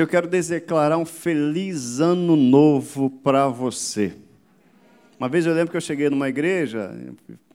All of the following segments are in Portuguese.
Eu quero declarar um feliz ano novo para você. Uma vez eu lembro que eu cheguei numa igreja,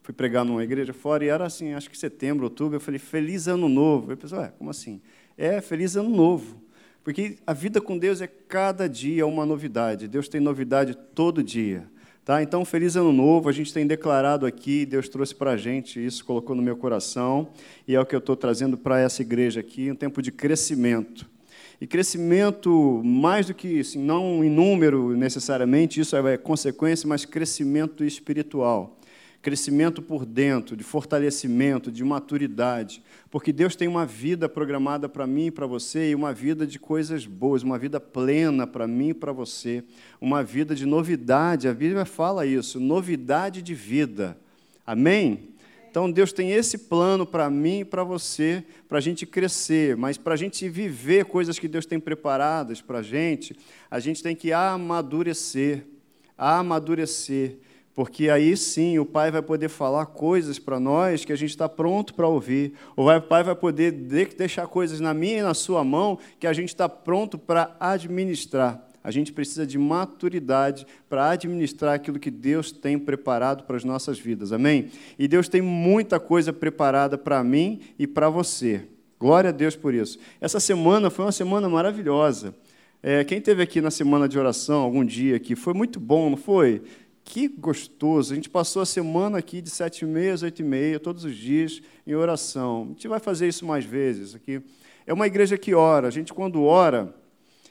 fui pregar numa igreja fora, e era assim, acho que setembro, outubro, eu falei, feliz ano novo. Eu pensei, ué, como assim? É, feliz ano novo. Porque a vida com Deus é cada dia uma novidade. Deus tem novidade todo dia. Tá? Então, feliz ano novo. A gente tem declarado aqui, Deus trouxe para a gente isso, colocou no meu coração, e é o que eu estou trazendo para essa igreja aqui, um tempo de crescimento. E crescimento, mais do que, assim, não em número necessariamente, isso é consequência, mas crescimento espiritual. Crescimento por dentro, de fortalecimento, de maturidade. Porque Deus tem uma vida programada para mim e para você, e uma vida de coisas boas, uma vida plena para mim e para você. Uma vida de novidade. A Bíblia fala isso, novidade de vida. Amém? Então Deus tem esse plano para mim e para você, para a gente crescer, mas para a gente viver coisas que Deus tem preparadas para a gente, a gente tem que amadurecer, amadurecer, porque aí sim o Pai vai poder falar coisas para nós que a gente está pronto para ouvir. O Pai vai poder deixar coisas na minha e na sua mão que a gente está pronto para administrar. A gente precisa de maturidade para administrar aquilo que Deus tem preparado para as nossas vidas. Amém? E Deus tem muita coisa preparada para mim e para você. Glória a Deus por isso. Essa semana foi uma semana maravilhosa. É, quem teve aqui na semana de oração algum dia aqui, foi muito bom, não foi? Que gostoso. A gente passou a semana aqui de sete e meia às oito e meia, todos os dias, em oração. A gente vai fazer isso mais vezes aqui. É uma igreja que ora. A gente, quando ora,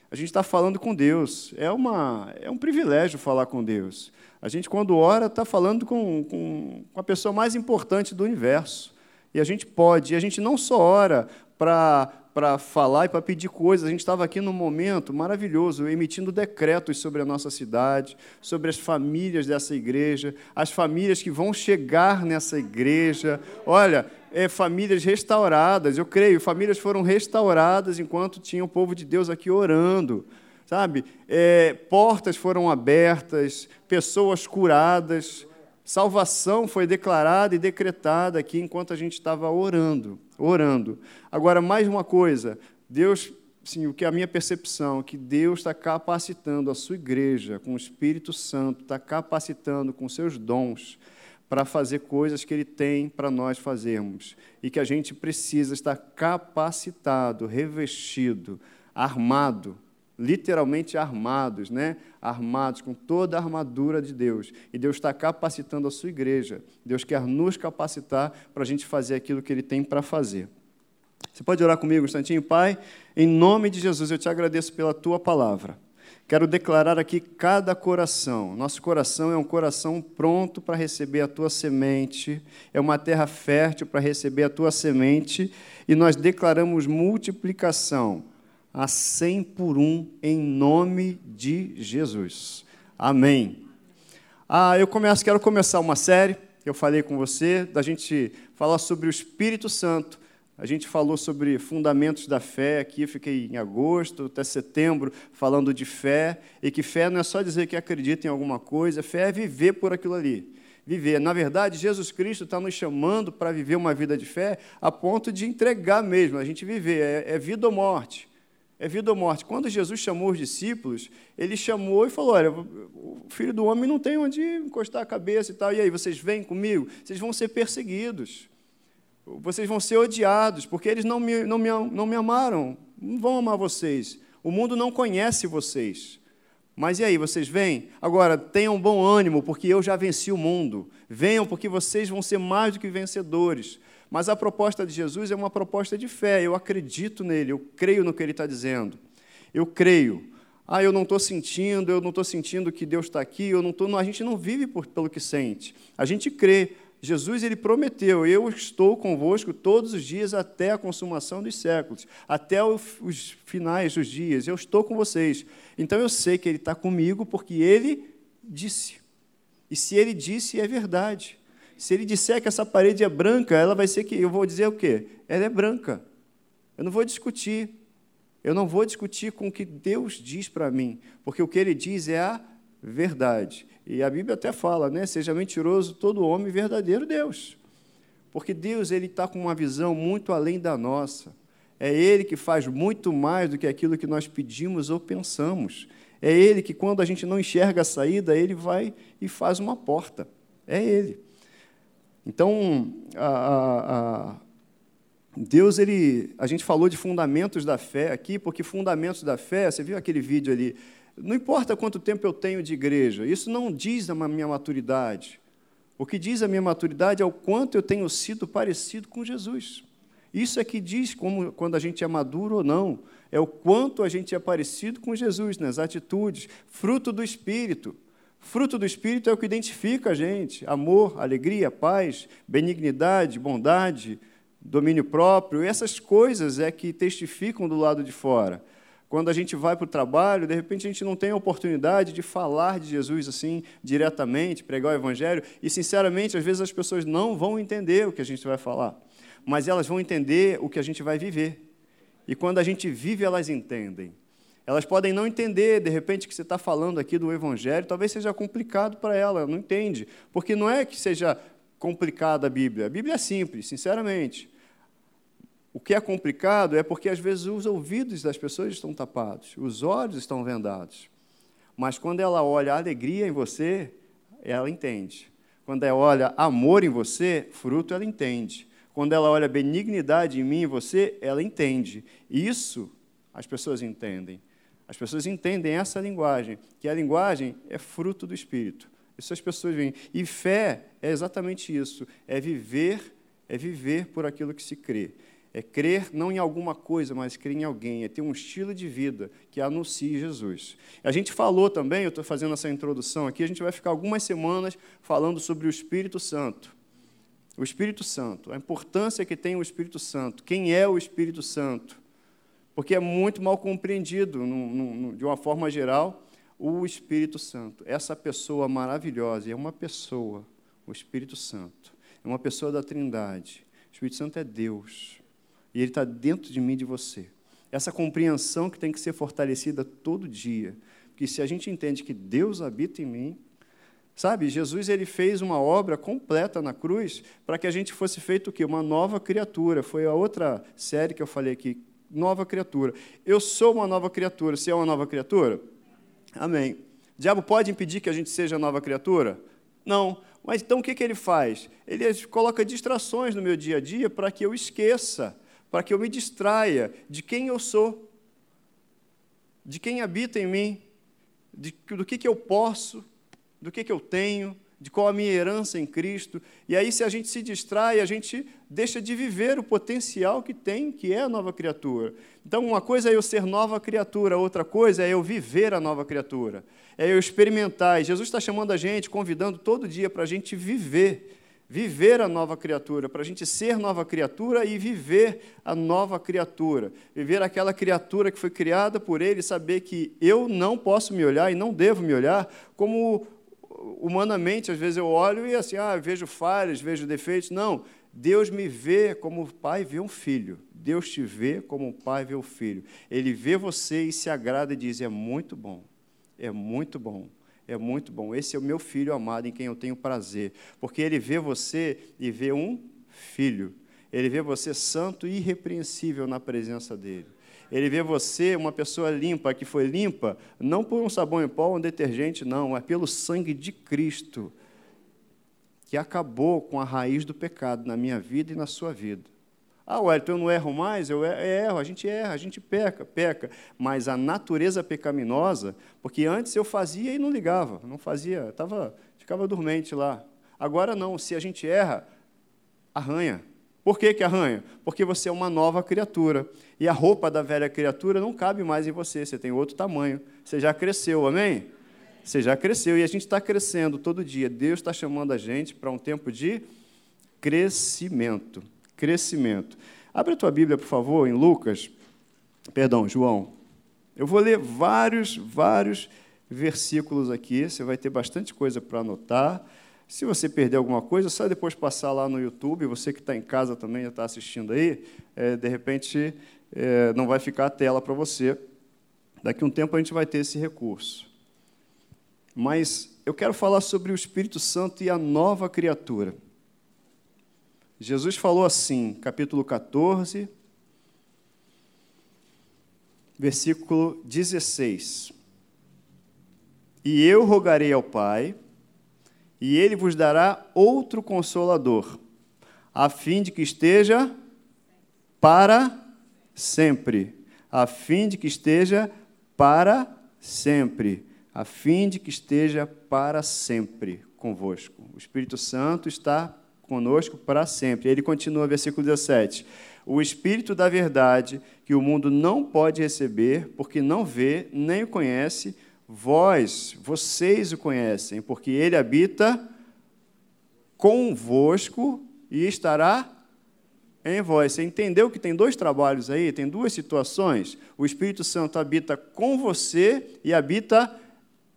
a gente está falando com Deus. É, uma, é um privilégio falar com Deus. A gente, quando ora, está falando com, com, com a pessoa mais importante do universo. E a gente pode, e a gente não só ora para para falar e para pedir coisas. A gente estava aqui num momento maravilhoso, emitindo decretos sobre a nossa cidade, sobre as famílias dessa igreja, as famílias que vão chegar nessa igreja. Olha, é, famílias restauradas, eu creio, famílias foram restauradas enquanto tinha o povo de Deus aqui orando. Sabe? É, portas foram abertas, pessoas curadas, salvação foi declarada e decretada aqui enquanto a gente estava orando orando. Agora, mais uma coisa, Deus, sim, o que é a minha percepção, que Deus está capacitando a sua igreja com o Espírito Santo, está capacitando com seus dons para fazer coisas que Ele tem para nós fazermos e que a gente precisa estar capacitado, revestido, armado, literalmente armados, né? Armados com toda a armadura de Deus. E Deus está capacitando a sua igreja. Deus quer nos capacitar para a gente fazer aquilo que Ele tem para fazer. Você pode orar comigo um instantinho, Pai? Em nome de Jesus, eu te agradeço pela tua palavra. Quero declarar aqui cada coração. Nosso coração é um coração pronto para receber a tua semente, é uma terra fértil para receber a tua semente, e nós declaramos multiplicação a cem por um, em nome de Jesus. Amém. Ah, eu começo, quero começar uma série eu falei com você, da gente falar sobre o Espírito Santo. A gente falou sobre fundamentos da fé aqui, fiquei em agosto até setembro falando de fé, e que fé não é só dizer que acredita em alguma coisa, fé é viver por aquilo ali. Viver. Na verdade, Jesus Cristo está nos chamando para viver uma vida de fé a ponto de entregar mesmo, a gente viver, é, é vida ou morte é vida ou morte. Quando Jesus chamou os discípulos, ele chamou e falou: Olha, o filho do homem não tem onde encostar a cabeça e tal. E aí, vocês vêm comigo? Vocês vão ser perseguidos. Vocês vão ser odiados, porque eles não me, não me, não me amaram. Não vão amar vocês. O mundo não conhece vocês. Mas e aí, vocês vêm? Agora, tenham bom ânimo, porque eu já venci o mundo. Venham, porque vocês vão ser mais do que vencedores. Mas a proposta de Jesus é uma proposta de fé. Eu acredito nele, eu creio no que ele está dizendo. Eu creio. Ah, eu não estou sentindo, eu não estou sentindo que Deus está aqui, eu não tô, a gente não vive por, pelo que sente. A gente crê. Jesus ele prometeu: Eu estou convosco todos os dias até a consumação dos séculos, até os finais dos dias. Eu estou com vocês. Então eu sei que Ele está comigo porque Ele disse. E se Ele disse, é verdade. Se ele disser que essa parede é branca, ela vai ser que. Eu vou dizer o quê? Ela é branca. Eu não vou discutir. Eu não vou discutir com o que Deus diz para mim, porque o que ele diz é a verdade. E a Bíblia até fala, né? Seja mentiroso todo homem, verdadeiro Deus. Porque Deus ele está com uma visão muito além da nossa. É Ele que faz muito mais do que aquilo que nós pedimos ou pensamos. É Ele que, quando a gente não enxerga a saída, Ele vai e faz uma porta. É Ele. Então, a, a, a Deus, ele, a gente falou de fundamentos da fé aqui, porque fundamentos da fé, você viu aquele vídeo ali, não importa quanto tempo eu tenho de igreja, isso não diz a minha maturidade. O que diz a minha maturidade é o quanto eu tenho sido parecido com Jesus. Isso é que diz como, quando a gente é maduro ou não. É o quanto a gente é parecido com Jesus nas atitudes, fruto do Espírito. Fruto do Espírito é o que identifica a gente: amor, alegria, paz, benignidade, bondade, domínio próprio. Essas coisas é que testificam do lado de fora. Quando a gente vai para o trabalho, de repente a gente não tem a oportunidade de falar de Jesus assim diretamente, pregar o Evangelho, e sinceramente, às vezes as pessoas não vão entender o que a gente vai falar, mas elas vão entender o que a gente vai viver. E quando a gente vive, elas entendem. Elas podem não entender, de repente, que você está falando aqui do Evangelho, talvez seja complicado para ela, não entende. Porque não é que seja complicada a Bíblia, a Bíblia é simples, sinceramente. O que é complicado é porque, às vezes, os ouvidos das pessoas estão tapados, os olhos estão vendados. Mas quando ela olha alegria em você, ela entende. Quando ela olha amor em você, fruto, ela entende. Quando ela olha benignidade em mim e você, ela entende. Isso as pessoas entendem. As pessoas entendem essa linguagem, que a linguagem é fruto do Espírito. Isso as pessoas veem. E fé é exatamente isso: é viver, é viver por aquilo que se crê. É crer não em alguma coisa, mas crer em alguém. É ter um estilo de vida que anuncie Jesus. A gente falou também, eu estou fazendo essa introdução aqui, a gente vai ficar algumas semanas falando sobre o Espírito Santo. O Espírito Santo, a importância que tem o Espírito Santo. Quem é o Espírito Santo? Porque é muito mal compreendido, no, no, de uma forma geral, o Espírito Santo. Essa pessoa maravilhosa, é uma pessoa, o Espírito Santo. É uma pessoa da Trindade. O Espírito Santo é Deus e Ele está dentro de mim e de você. Essa compreensão que tem que ser fortalecida todo dia. Porque se a gente entende que Deus habita em mim, sabe, Jesus ele fez uma obra completa na cruz para que a gente fosse feito o quê? Uma nova criatura. Foi a outra série que eu falei aqui, nova criatura. Eu sou uma nova criatura. Você é uma nova criatura? Amém. Diabo pode impedir que a gente seja nova criatura? Não. Mas então o que, que ele faz? Ele coloca distrações no meu dia a dia para que eu esqueça para que eu me distraia de quem eu sou, de quem habita em mim, de, do que, que eu posso, do que, que eu tenho, de qual a minha herança em Cristo. E aí, se a gente se distrai, a gente deixa de viver o potencial que tem, que é a nova criatura. Então, uma coisa é eu ser nova criatura, outra coisa é eu viver a nova criatura, é eu experimentar. E Jesus está chamando a gente, convidando todo dia para a gente viver viver a nova criatura, para a gente ser nova criatura e viver a nova criatura. Viver aquela criatura que foi criada por Ele, saber que eu não posso me olhar e não devo me olhar como humanamente, às vezes eu olho e assim, ah, vejo falhas, vejo defeitos. Não, Deus me vê como o pai vê um filho. Deus te vê como o pai vê o filho. Ele vê você e se agrada e diz: é muito bom, é muito bom é muito bom. Esse é o meu filho amado em quem eu tenho prazer, porque ele vê você e vê um filho. Ele vê você santo e irrepreensível na presença dele. Ele vê você uma pessoa limpa, que foi limpa, não por um sabão em pó, um detergente, não, mas pelo sangue de Cristo, que acabou com a raiz do pecado na minha vida e na sua vida. Ah, Wellington, eu não erro mais? Eu erro, a gente erra, a gente peca, peca. Mas a natureza pecaminosa, porque antes eu fazia e não ligava, não fazia, tava, ficava dormente lá. Agora não, se a gente erra, arranha. Por que, que arranha? Porque você é uma nova criatura. E a roupa da velha criatura não cabe mais em você, você tem outro tamanho. Você já cresceu, amém? Você já cresceu e a gente está crescendo todo dia. Deus está chamando a gente para um tempo de crescimento crescimento. Abre a tua Bíblia, por favor, em Lucas, perdão, João. Eu vou ler vários, vários versículos aqui, você vai ter bastante coisa para anotar. Se você perder alguma coisa, só depois passar lá no YouTube, você que está em casa também já está assistindo aí, é, de repente é, não vai ficar a tela para você. Daqui a um tempo a gente vai ter esse recurso. Mas eu quero falar sobre o Espírito Santo e a nova criatura. Jesus falou assim, capítulo 14, versículo 16. E eu rogarei ao Pai, e ele vos dará outro consolador, a fim de que esteja para sempre, a fim de que esteja para sempre, a fim de que esteja para sempre convosco. O Espírito Santo está conosco para sempre. Ele continua, versículo 17: O Espírito da verdade, que o mundo não pode receber, porque não vê nem o conhece, vós, vocês o conhecem, porque ele habita convosco e estará em vós. Você entendeu que tem dois trabalhos aí, tem duas situações? O Espírito Santo habita com você e habita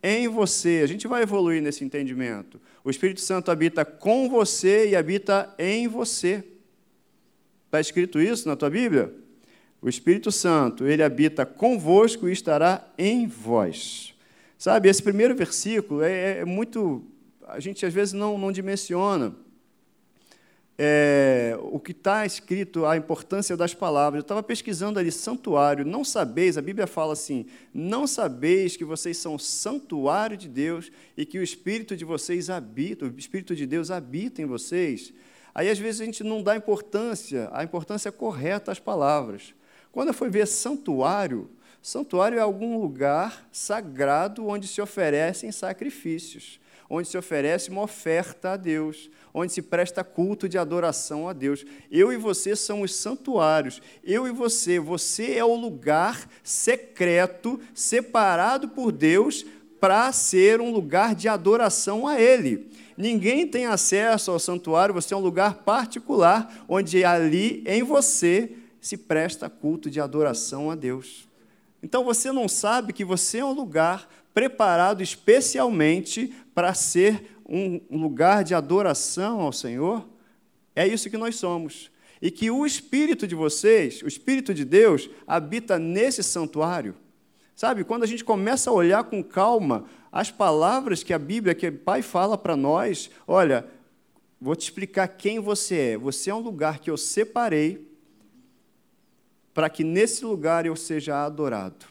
em você. A gente vai evoluir nesse entendimento. O Espírito Santo habita com você e habita em você. Está escrito isso na tua Bíblia? O Espírito Santo, ele habita convosco e estará em vós. Sabe, esse primeiro versículo é, é muito. A gente às vezes não, não dimensiona é, o que está escrito, a importância das palavras. Eu estava pesquisando ali, santuário. Não sabeis, a Bíblia fala assim: não sabeis que vocês são santuário de Deus e que o Espírito de vocês habita, o Espírito de Deus habita em vocês. Aí às vezes a gente não dá importância, a importância correta às palavras. Quando eu fui ver santuário, Santuário é algum lugar sagrado onde se oferecem sacrifícios, onde se oferece uma oferta a Deus, onde se presta culto de adoração a Deus. Eu e você somos santuários. Eu e você, você é o lugar secreto, separado por Deus para ser um lugar de adoração a Ele. Ninguém tem acesso ao santuário, você é um lugar particular, onde ali em você se presta culto de adoração a Deus. Então você não sabe que você é um lugar preparado especialmente para ser um lugar de adoração ao Senhor? É isso que nós somos. E que o Espírito de vocês, o Espírito de Deus, habita nesse santuário. Sabe, quando a gente começa a olhar com calma as palavras que a Bíblia, que o Pai fala para nós, olha, vou te explicar quem você é. Você é um lugar que eu separei para que nesse lugar eu seja adorado,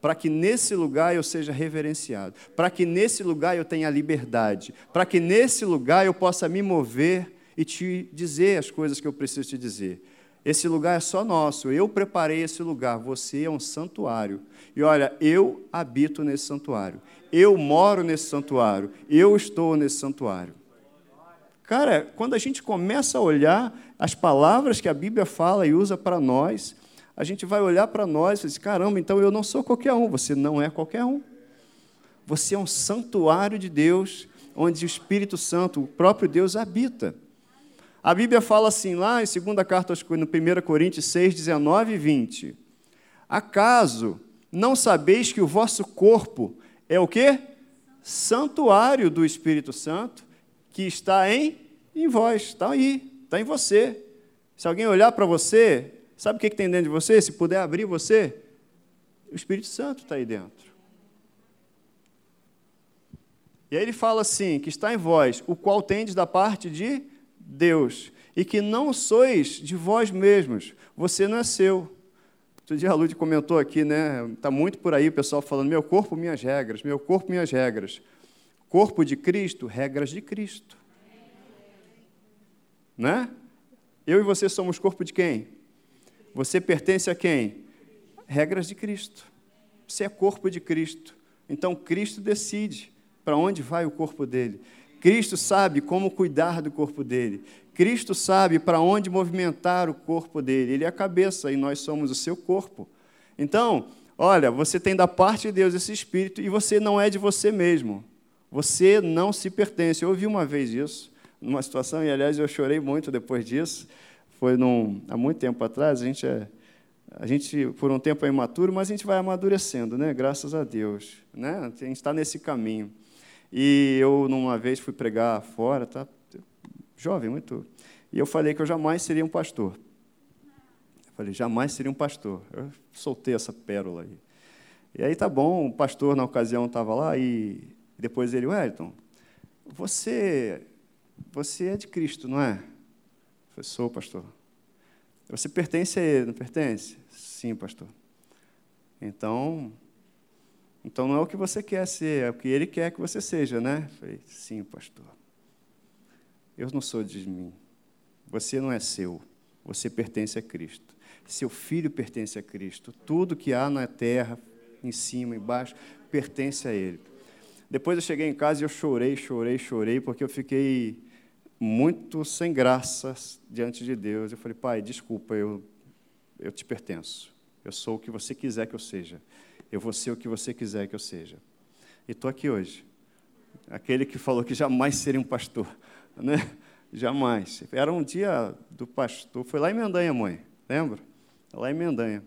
para que nesse lugar eu seja reverenciado, para que nesse lugar eu tenha liberdade, para que nesse lugar eu possa me mover e te dizer as coisas que eu preciso te dizer. Esse lugar é só nosso, eu preparei esse lugar, você é um santuário. E olha, eu habito nesse santuário, eu moro nesse santuário, eu estou nesse santuário. Cara, quando a gente começa a olhar as palavras que a Bíblia fala e usa para nós, a gente vai olhar para nós e dizer: assim, caramba, então eu não sou qualquer um. Você não é qualquer um. Você é um santuário de Deus, onde o Espírito Santo, o próprio Deus, habita. A Bíblia fala assim, lá em 2 carta no 1 Coríntios 6, 19 e 20. Acaso não sabeis que o vosso corpo é o quê? Santuário do Espírito Santo, que está em, em vós, está aí, está em você. Se alguém olhar para você, Sabe o que tem dentro de você? Se puder abrir você, o Espírito Santo está aí dentro. E aí ele fala assim: que está em vós, o qual tendes da parte de Deus, e que não sois de vós mesmos, você não é seu. Outro dia a Lud comentou aqui, né? Está muito por aí o pessoal falando: meu corpo, minhas regras, meu corpo, minhas regras. Corpo de Cristo, regras de Cristo. Né? Eu e você somos corpo de quem? Você pertence a quem? Regras de Cristo. Você é corpo de Cristo. Então Cristo decide para onde vai o corpo dele. Cristo sabe como cuidar do corpo dele. Cristo sabe para onde movimentar o corpo dele. Ele é a cabeça e nós somos o seu corpo. Então, olha, você tem da parte de Deus esse espírito e você não é de você mesmo. Você não se pertence. Eu ouvi uma vez isso, numa situação, e aliás eu chorei muito depois disso foi num, há muito tempo atrás, a gente, é, a gente, por um tempo, é imaturo, mas a gente vai amadurecendo, né? graças a Deus. Né? A gente está nesse caminho. E eu, numa vez, fui pregar fora, tá? jovem, muito. E eu falei que eu jamais seria um pastor. Eu falei, jamais seria um pastor. Eu soltei essa pérola aí. E aí tá bom, o pastor na ocasião estava lá e depois ele, Wellington, você, você é de Cristo, não é? Falei, sou, pastor. Você pertence a ele, não pertence? Sim, pastor. Então, então não é o que você quer ser, é o que ele quer que você seja, né? Eu falei, sim, pastor. Eu não sou de mim. Você não é seu. Você pertence a Cristo. Seu filho pertence a Cristo. Tudo que há na terra, em cima, embaixo, pertence a Ele. Depois eu cheguei em casa e eu chorei, chorei, chorei, porque eu fiquei muito sem graças diante de Deus. Eu falei, pai, desculpa, eu, eu te pertenço. Eu sou o que você quiser que eu seja. Eu vou ser o que você quiser que eu seja. E estou aqui hoje. Aquele que falou que jamais seria um pastor. Né? Jamais. Era um dia do pastor. Foi lá em Mendanha, mãe. Lembra? Lá em Mendanha.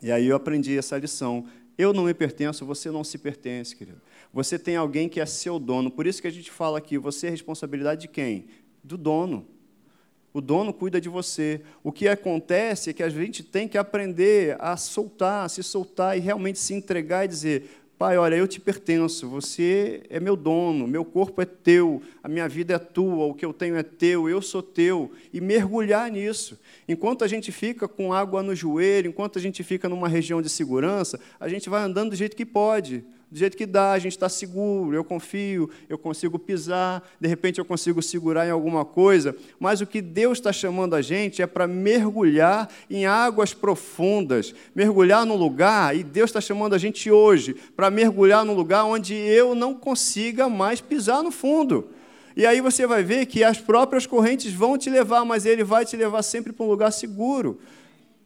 E aí eu aprendi essa lição. Eu não me pertenço, você não se pertence, querido. Você tem alguém que é seu dono. Por isso que a gente fala aqui, você é responsabilidade de quem? Do dono. O dono cuida de você. O que acontece é que a gente tem que aprender a soltar, a se soltar e realmente se entregar e dizer: Pai, olha, eu te pertenço, você é meu dono, meu corpo é teu, a minha vida é tua, o que eu tenho é teu, eu sou teu, e mergulhar nisso. Enquanto a gente fica com água no joelho, enquanto a gente fica numa região de segurança, a gente vai andando do jeito que pode do jeito que dá, a gente está seguro, eu confio, eu consigo pisar, de repente eu consigo segurar em alguma coisa, mas o que Deus está chamando a gente é para mergulhar em águas profundas, mergulhar num lugar, e Deus está chamando a gente hoje para mergulhar num lugar onde eu não consiga mais pisar no fundo. E aí você vai ver que as próprias correntes vão te levar, mas Ele vai te levar sempre para um lugar seguro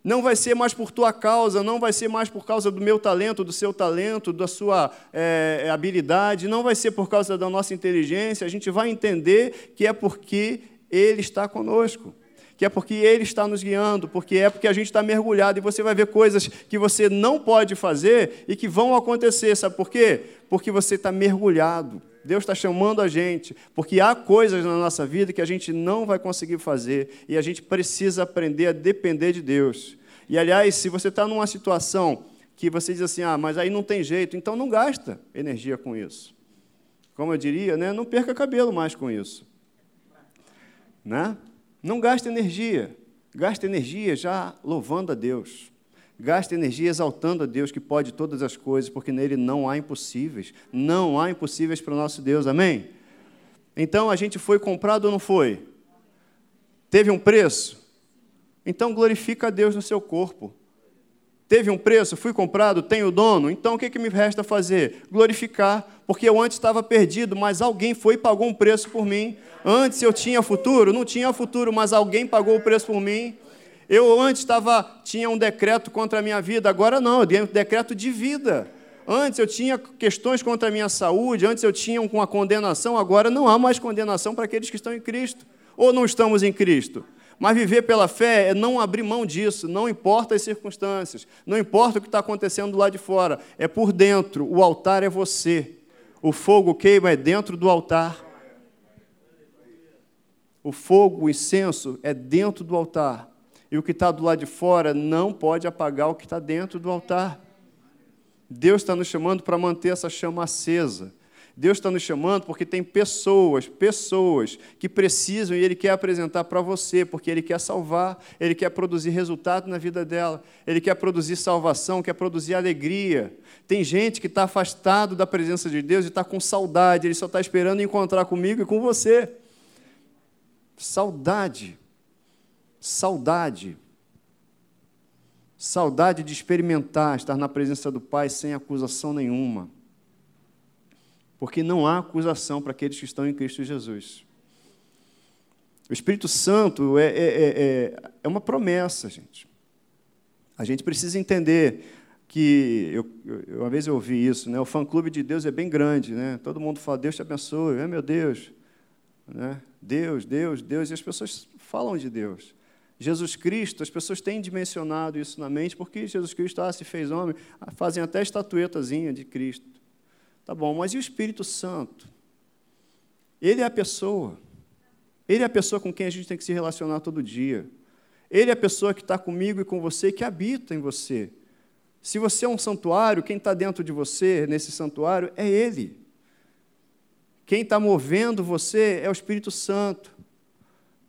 não vai ser mais por tua causa, não vai ser mais por causa do meu talento, do seu talento, da sua é, habilidade, não vai ser por causa da nossa inteligência, a gente vai entender que é porque Ele está conosco. Que é porque Ele está nos guiando, porque é porque a gente está mergulhado e você vai ver coisas que você não pode fazer e que vão acontecer. Sabe por quê? Porque você está mergulhado. Deus está chamando a gente, porque há coisas na nossa vida que a gente não vai conseguir fazer e a gente precisa aprender a depender de Deus. E, aliás, se você está numa situação que você diz assim, ah, mas aí não tem jeito, então não gasta energia com isso. Como eu diria, né, não perca cabelo mais com isso. Né? Não gaste energia. Gaste energia já louvando a Deus. Gaste energia exaltando a Deus que pode todas as coisas, porque nele não há impossíveis. Não há impossíveis para o nosso Deus, amém? Então a gente foi comprado ou não foi? Teve um preço? Então glorifica a Deus no seu corpo. Teve um preço, fui comprado, tenho dono, então o que, que me resta fazer? Glorificar, porque eu antes estava perdido, mas alguém foi e pagou um preço por mim. Antes eu tinha futuro? Não tinha futuro, mas alguém pagou o preço por mim. Eu antes estava, tinha um decreto contra a minha vida, agora não, eu tenho um decreto de vida. Antes eu tinha questões contra a minha saúde, antes eu tinha uma condenação, agora não há mais condenação para aqueles que estão em Cristo. Ou não estamos em Cristo? Mas viver pela fé é não abrir mão disso, não importa as circunstâncias, não importa o que está acontecendo lá de fora, é por dentro. O altar é você. O fogo queima é dentro do altar. O fogo, o incenso é dentro do altar. E o que está do lado de fora não pode apagar o que está dentro do altar. Deus está nos chamando para manter essa chama acesa. Deus está nos chamando porque tem pessoas, pessoas que precisam e Ele quer apresentar para você, porque Ele quer salvar, Ele quer produzir resultado na vida dela, Ele quer produzir salvação, quer produzir alegria. Tem gente que está afastado da presença de Deus e está com saudade, Ele só está esperando encontrar comigo e com você. Saudade. Saudade. Saudade de experimentar, estar na presença do Pai sem acusação nenhuma. Porque não há acusação para aqueles que estão em Cristo Jesus. O Espírito Santo é, é, é, é uma promessa, gente. A gente precisa entender que eu, eu, uma vez eu ouvi isso, né? O fã-clube de Deus é bem grande, né? Todo mundo fala Deus te abençoe, é meu Deus, né? Deus, Deus, Deus, e as pessoas falam de Deus. Jesus Cristo, as pessoas têm dimensionado isso na mente, porque Jesus Cristo ah, se fez homem, ah, fazem até estatuetazinha de Cristo. Tá bom, mas e o Espírito Santo? Ele é a pessoa. Ele é a pessoa com quem a gente tem que se relacionar todo dia. Ele é a pessoa que está comigo e com você, que habita em você. Se você é um santuário, quem está dentro de você, nesse santuário, é Ele. Quem está movendo você é o Espírito Santo.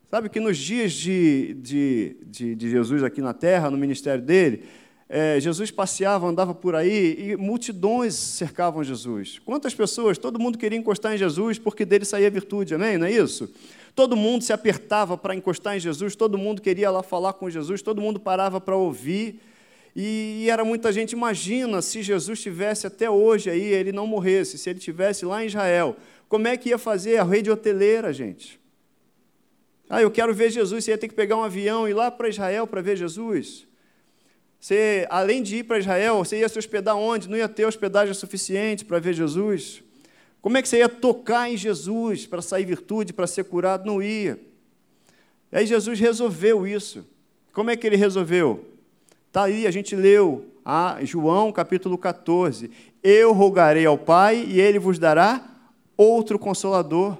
Sabe que nos dias de, de, de, de, Jesus aqui na terra, no ministério dele, é, Jesus passeava, andava por aí e multidões cercavam Jesus. Quantas pessoas? Todo mundo queria encostar em Jesus porque dele saía virtude, amém? Não é isso? Todo mundo se apertava para encostar em Jesus, todo mundo queria lá falar com Jesus, todo mundo parava para ouvir. E era muita gente, imagina se Jesus tivesse até hoje aí, ele não morresse, se ele tivesse lá em Israel, como é que ia fazer a rede hoteleira, gente? Ah, eu quero ver Jesus, você ia ter que pegar um avião e ir lá para Israel para ver Jesus. Você, além de ir para Israel, você ia se hospedar onde? Não ia ter hospedagem suficiente para ver Jesus. Como é que você ia tocar em Jesus para sair virtude, para ser curado? Não ia. E aí Jesus resolveu isso. Como é que ele resolveu? Está aí, a gente leu, ah, João capítulo 14. Eu rogarei ao Pai e ele vos dará outro consolador.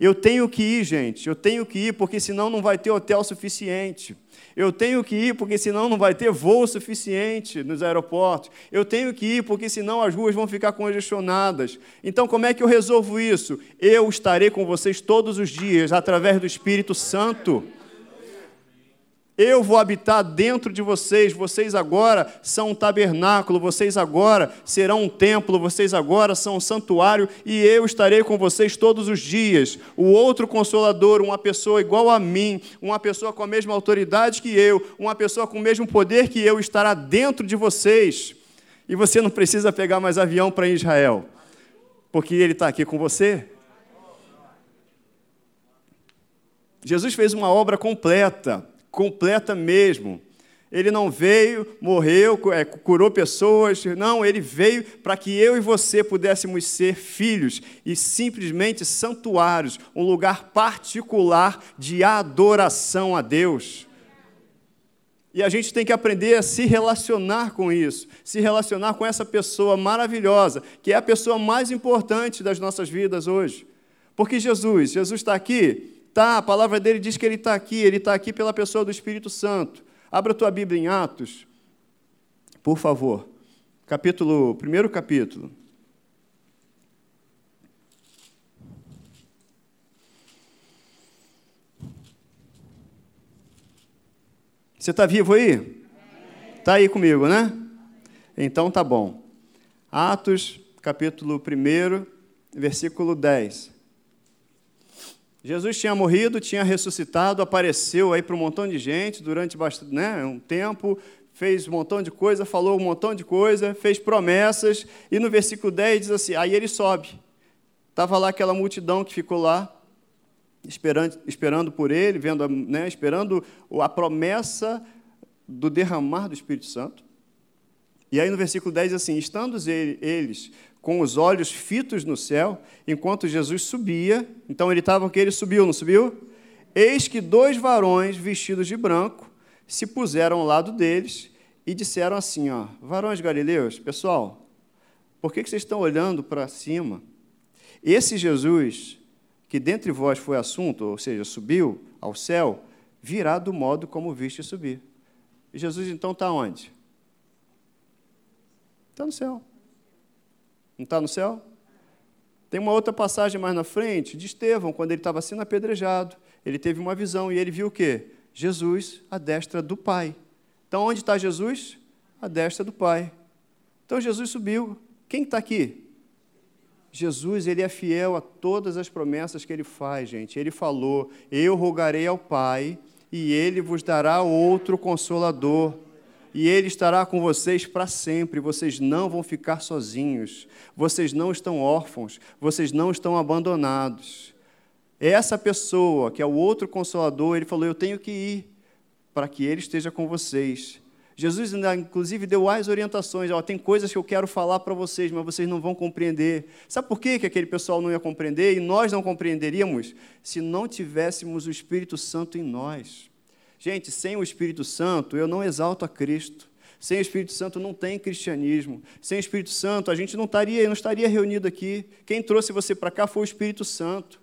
Eu tenho que ir, gente, eu tenho que ir, porque senão não vai ter hotel suficiente. Eu tenho que ir, porque senão não vai ter voo suficiente nos aeroportos. Eu tenho que ir, porque senão as ruas vão ficar congestionadas. Então, como é que eu resolvo isso? Eu estarei com vocês todos os dias, através do Espírito Santo. Eu vou habitar dentro de vocês, vocês agora são um tabernáculo, vocês agora serão um templo, vocês agora são um santuário e eu estarei com vocês todos os dias. O outro consolador, uma pessoa igual a mim, uma pessoa com a mesma autoridade que eu, uma pessoa com o mesmo poder que eu, estará dentro de vocês. E você não precisa pegar mais avião para Israel, porque ele está aqui com você. Jesus fez uma obra completa completa mesmo. Ele não veio, morreu, é, curou pessoas, não, ele veio para que eu e você pudéssemos ser filhos e simplesmente santuários, um lugar particular de adoração a Deus. E a gente tem que aprender a se relacionar com isso, se relacionar com essa pessoa maravilhosa, que é a pessoa mais importante das nossas vidas hoje. Porque Jesus, Jesus está aqui, Tá, a palavra dele diz que ele está aqui, ele está aqui pela pessoa do Espírito Santo. Abra a tua Bíblia em Atos, por favor. Capítulo, primeiro capítulo. Você está vivo aí? Está aí comigo, né? Então tá bom. Atos, capítulo 1, versículo 10. Jesus tinha morrido, tinha ressuscitado, apareceu aí para um montão de gente durante bastante, né, um tempo, fez um montão de coisa, falou um montão de coisa, fez promessas, e no versículo 10 diz assim: aí ele sobe. Estava lá aquela multidão que ficou lá, esperando, esperando por ele, vendo, né, esperando a promessa do derramar do Espírito Santo. E aí no versículo 10 diz assim: estando eles com os olhos fitos no céu, enquanto Jesus subia. Então ele estava que ele subiu, não subiu? Eis que dois varões vestidos de branco se puseram ao lado deles e disseram assim: ó, varões galileus, pessoal, por que, que vocês estão olhando para cima? Esse Jesus, que dentre vós foi assunto, ou seja, subiu ao céu, virá do modo como viste subir. E Jesus então está onde? Está no céu. Não está no céu? Tem uma outra passagem mais na frente de Estevão, quando ele estava sendo apedrejado. Ele teve uma visão e ele viu o quê? Jesus à destra do Pai. Então, onde está Jesus? À destra do Pai. Então, Jesus subiu. Quem está aqui? Jesus, ele é fiel a todas as promessas que ele faz, gente. Ele falou: Eu rogarei ao Pai e ele vos dará outro consolador e Ele estará com vocês para sempre. Vocês não vão ficar sozinhos, vocês não estão órfãos, vocês não estão abandonados. Essa pessoa, que é o outro consolador, ele falou: Eu tenho que ir para que Ele esteja com vocês. Jesus, inclusive, deu as orientações: ó, tem coisas que eu quero falar para vocês, mas vocês não vão compreender. Sabe por que, que aquele pessoal não ia compreender e nós não compreenderíamos? Se não tivéssemos o Espírito Santo em nós. Gente, sem o Espírito Santo, eu não exalto a Cristo. Sem o Espírito Santo não tem cristianismo. Sem o Espírito Santo, a gente não estaria, não estaria reunido aqui. Quem trouxe você para cá foi o Espírito Santo.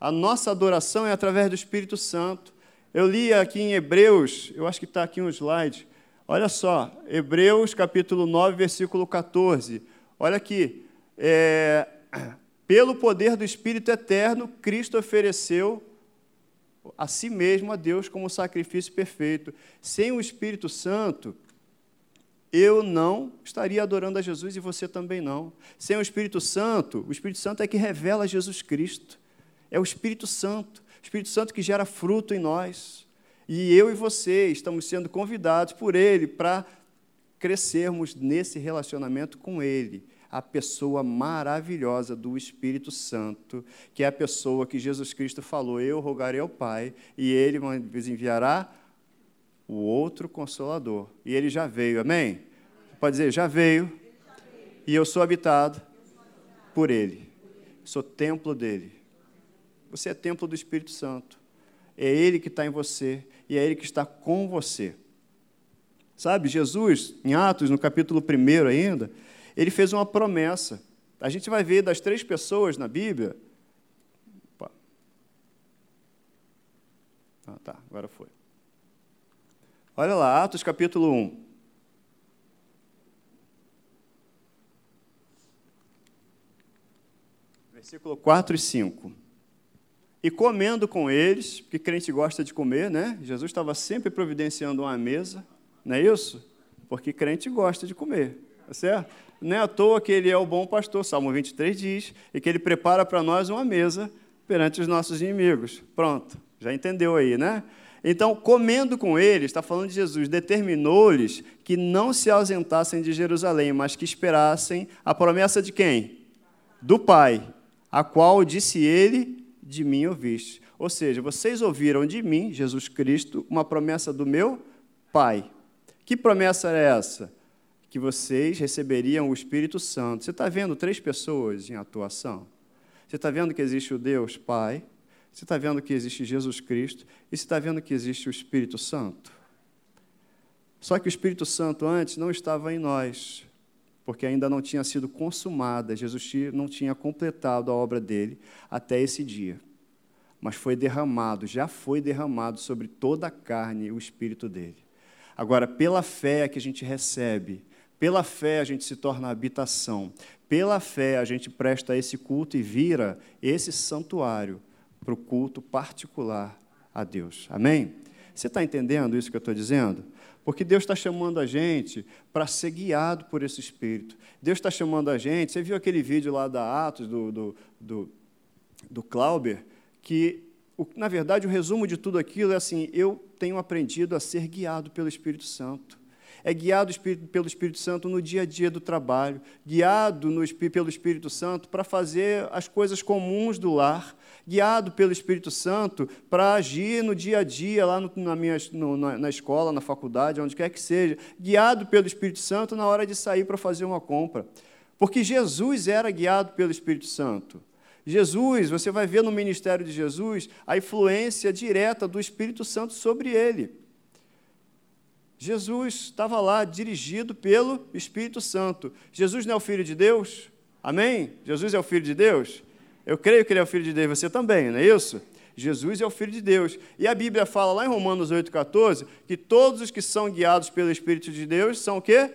A nossa adoração é através do Espírito Santo. Eu li aqui em Hebreus, eu acho que está aqui um slide. Olha só, Hebreus capítulo 9, versículo 14. Olha aqui. É, pelo poder do Espírito eterno, Cristo ofereceu a si mesmo a Deus como sacrifício perfeito. Sem o Espírito Santo, eu não estaria adorando a Jesus e você também não. Sem o Espírito Santo, o Espírito Santo é que revela Jesus Cristo. É o Espírito Santo, o Espírito Santo que gera fruto em nós. E eu e você estamos sendo convidados por Ele para crescermos nesse relacionamento com Ele, a pessoa maravilhosa do Espírito Santo, que é a pessoa que Jesus Cristo falou: Eu rogarei ao Pai, e Ele vos enviará o outro consolador. E ele já veio, amém? Pode dizer, já veio, e eu sou habitado por Ele, sou templo dele. Você é templo do Espírito Santo. É Ele que está em você e é Ele que está com você. Sabe, Jesus, em Atos, no capítulo 1 ainda, ele fez uma promessa. A gente vai ver das três pessoas na Bíblia. Opa. Ah, tá, agora foi. Olha lá, Atos capítulo 1. Versículo 4 e 5. E comendo com eles, porque crente gosta de comer, né? Jesus estava sempre providenciando uma mesa não é isso? Porque crente gosta de comer, tá certo? Não é à toa que ele é o bom pastor, Salmo 23 diz, e que ele prepara para nós uma mesa perante os nossos inimigos. Pronto, já entendeu aí, né? Então, comendo com eles, está falando de Jesus, determinou-lhes que não se ausentassem de Jerusalém, mas que esperassem a promessa de quem? Do Pai, a qual disse ele, de mim ouviste. Ou seja, vocês ouviram de mim, Jesus Cristo, uma promessa do meu Pai. Que promessa é essa? Que vocês receberiam o Espírito Santo. Você está vendo três pessoas em atuação? Você está vendo que existe o Deus Pai, você está vendo que existe Jesus Cristo, e você está vendo que existe o Espírito Santo. Só que o Espírito Santo antes não estava em nós, porque ainda não tinha sido consumada, Jesus não tinha completado a obra dele até esse dia. Mas foi derramado, já foi derramado sobre toda a carne o Espírito dele. Agora, pela fé que a gente recebe, pela fé a gente se torna habitação, pela fé a gente presta esse culto e vira esse santuário para o culto particular a Deus. Amém? Você está entendendo isso que eu estou dizendo? Porque Deus está chamando a gente para ser guiado por esse Espírito. Deus está chamando a gente. Você viu aquele vídeo lá da Atos, do, do, do, do Clauber, que na verdade, o resumo de tudo aquilo é assim: eu tenho aprendido a ser guiado pelo Espírito Santo. É guiado pelo Espírito Santo no dia a dia do trabalho, guiado no, pelo Espírito Santo para fazer as coisas comuns do lar, guiado pelo Espírito Santo para agir no dia a dia, lá no, na, minha, no, na, na escola, na faculdade, onde quer que seja, guiado pelo Espírito Santo na hora de sair para fazer uma compra. Porque Jesus era guiado pelo Espírito Santo. Jesus, você vai ver no ministério de Jesus a influência direta do Espírito Santo sobre ele. Jesus estava lá dirigido pelo Espírito Santo. Jesus não é o Filho de Deus? Amém? Jesus é o Filho de Deus? Eu creio que ele é o Filho de Deus, você também, não é isso? Jesus é o Filho de Deus. E a Bíblia fala lá em Romanos 8,14 que todos os que são guiados pelo Espírito de Deus são o quê?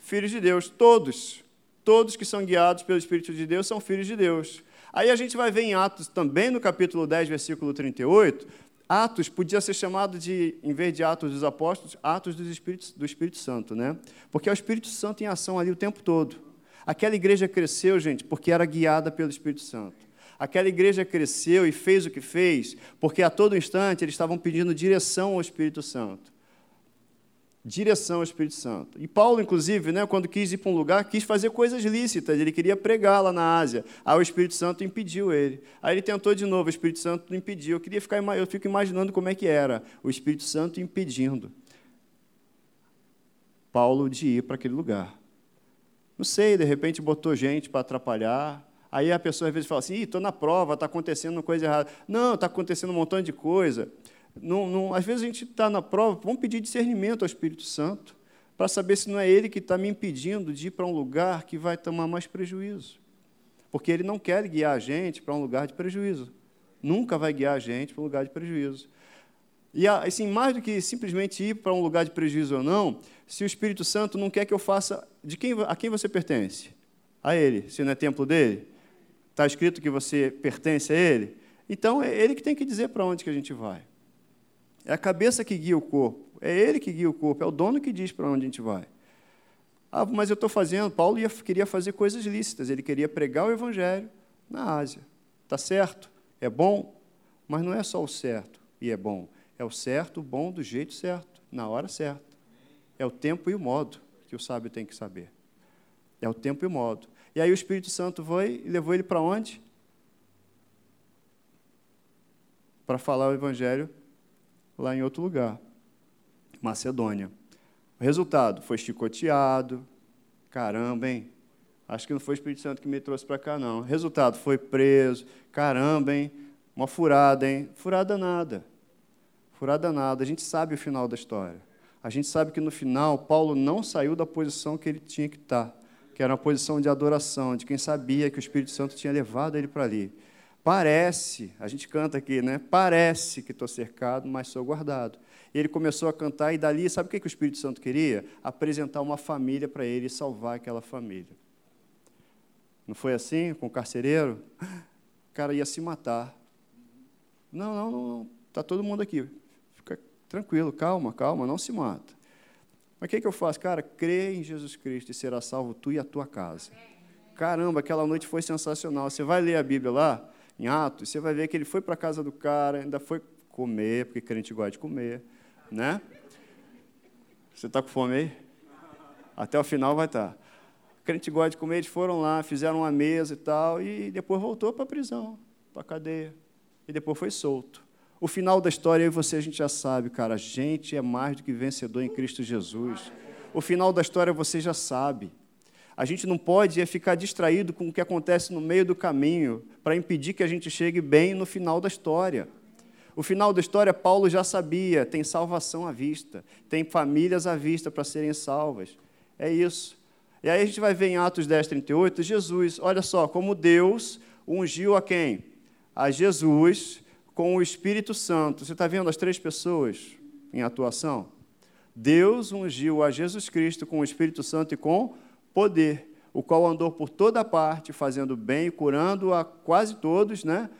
Filhos de Deus. Todos. Todos que são guiados pelo Espírito de Deus são filhos de Deus. Aí a gente vai ver em Atos, também no capítulo 10, versículo 38, Atos podia ser chamado de, em vez de Atos dos Apóstolos, Atos do Espírito, do Espírito Santo, né? Porque é o Espírito Santo em ação ali o tempo todo. Aquela igreja cresceu, gente, porque era guiada pelo Espírito Santo. Aquela igreja cresceu e fez o que fez, porque a todo instante eles estavam pedindo direção ao Espírito Santo direção ao Espírito Santo. E Paulo, inclusive, né, quando quis ir para um lugar, quis fazer coisas lícitas, ele queria pregar lá na Ásia. Aí o Espírito Santo impediu ele. Aí ele tentou de novo, o Espírito Santo impediu. Eu queria ficar, eu fico imaginando como é que era o Espírito Santo impedindo Paulo de ir para aquele lugar. Não sei, de repente botou gente para atrapalhar. Aí a pessoa às vezes fala assim: estou na prova, está acontecendo coisa errada. Não, está acontecendo um montão de coisa. Não, não, às vezes a gente está na prova, vamos pedir discernimento ao Espírito Santo para saber se não é ele que está me impedindo de ir para um lugar que vai tomar mais prejuízo. Porque ele não quer guiar a gente para um lugar de prejuízo. Nunca vai guiar a gente para um lugar de prejuízo. E assim, mais do que simplesmente ir para um lugar de prejuízo ou não, se o Espírito Santo não quer que eu faça, de quem, a quem você pertence? A Ele. Se não é templo dele, está escrito que você pertence a Ele. Então, é Ele que tem que dizer para onde que a gente vai. É a cabeça que guia o corpo. É Ele que guia o corpo. É o dono que diz para onde a gente vai. Ah, mas eu estou fazendo. Paulo ia, queria fazer coisas lícitas. Ele queria pregar o Evangelho na Ásia. Está certo? É bom? Mas não é só o certo e é bom. É o certo, o bom, do jeito certo, na hora certa. É o tempo e o modo que o sábio tem que saber. É o tempo e o modo. E aí o Espírito Santo foi e levou ele para onde? Para falar o Evangelho lá em outro lugar, Macedônia. O resultado foi chicoteado. Caramba, hein? Acho que não foi o Espírito Santo que me trouxe para cá, não. Resultado, foi preso. Caramba, hein? Uma furada, hein? Furada nada. Furada nada. A gente sabe o final da história. A gente sabe que no final, Paulo não saiu da posição que ele tinha que estar, que era uma posição de adoração, de quem sabia que o Espírito Santo tinha levado ele para ali. Parece, a gente canta aqui, né? Parece que estou cercado, mas sou guardado. E ele começou a cantar, e dali, sabe o que, que o Espírito Santo queria? Apresentar uma família para ele e salvar aquela família. Não foi assim com o carcereiro? O cara ia se matar. Não, não, não, está todo mundo aqui. Fica tranquilo, calma, calma, não se mata. Mas o que, que eu faço? Cara, crê em Jesus Cristo e será salvo tu e a tua casa. Caramba, aquela noite foi sensacional. Você vai ler a Bíblia lá, em Atos, você vai ver que ele foi para a casa do cara, ainda foi comer, porque crente gosta de comer, né? Você está com fome aí? Até o final vai estar. Tá. Crente gosta de comer, eles foram lá, fizeram uma mesa e tal, e depois voltou para a prisão, para a cadeia. E depois foi solto. O final da história, eu e você, a gente já sabe, cara, a gente é mais do que vencedor em Cristo Jesus. O final da história você já sabe. A gente não pode é ficar distraído com o que acontece no meio do caminho para impedir que a gente chegue bem no final da história. O final da história, Paulo já sabia: tem salvação à vista, tem famílias à vista para serem salvas. É isso. E aí a gente vai ver em Atos 10, 38, Jesus, olha só, como Deus ungiu a quem? A Jesus com o Espírito Santo. Você está vendo as três pessoas em atuação? Deus ungiu a Jesus Cristo com o Espírito Santo e com poder, o qual andou por toda parte, fazendo bem e curando a quase todos, né?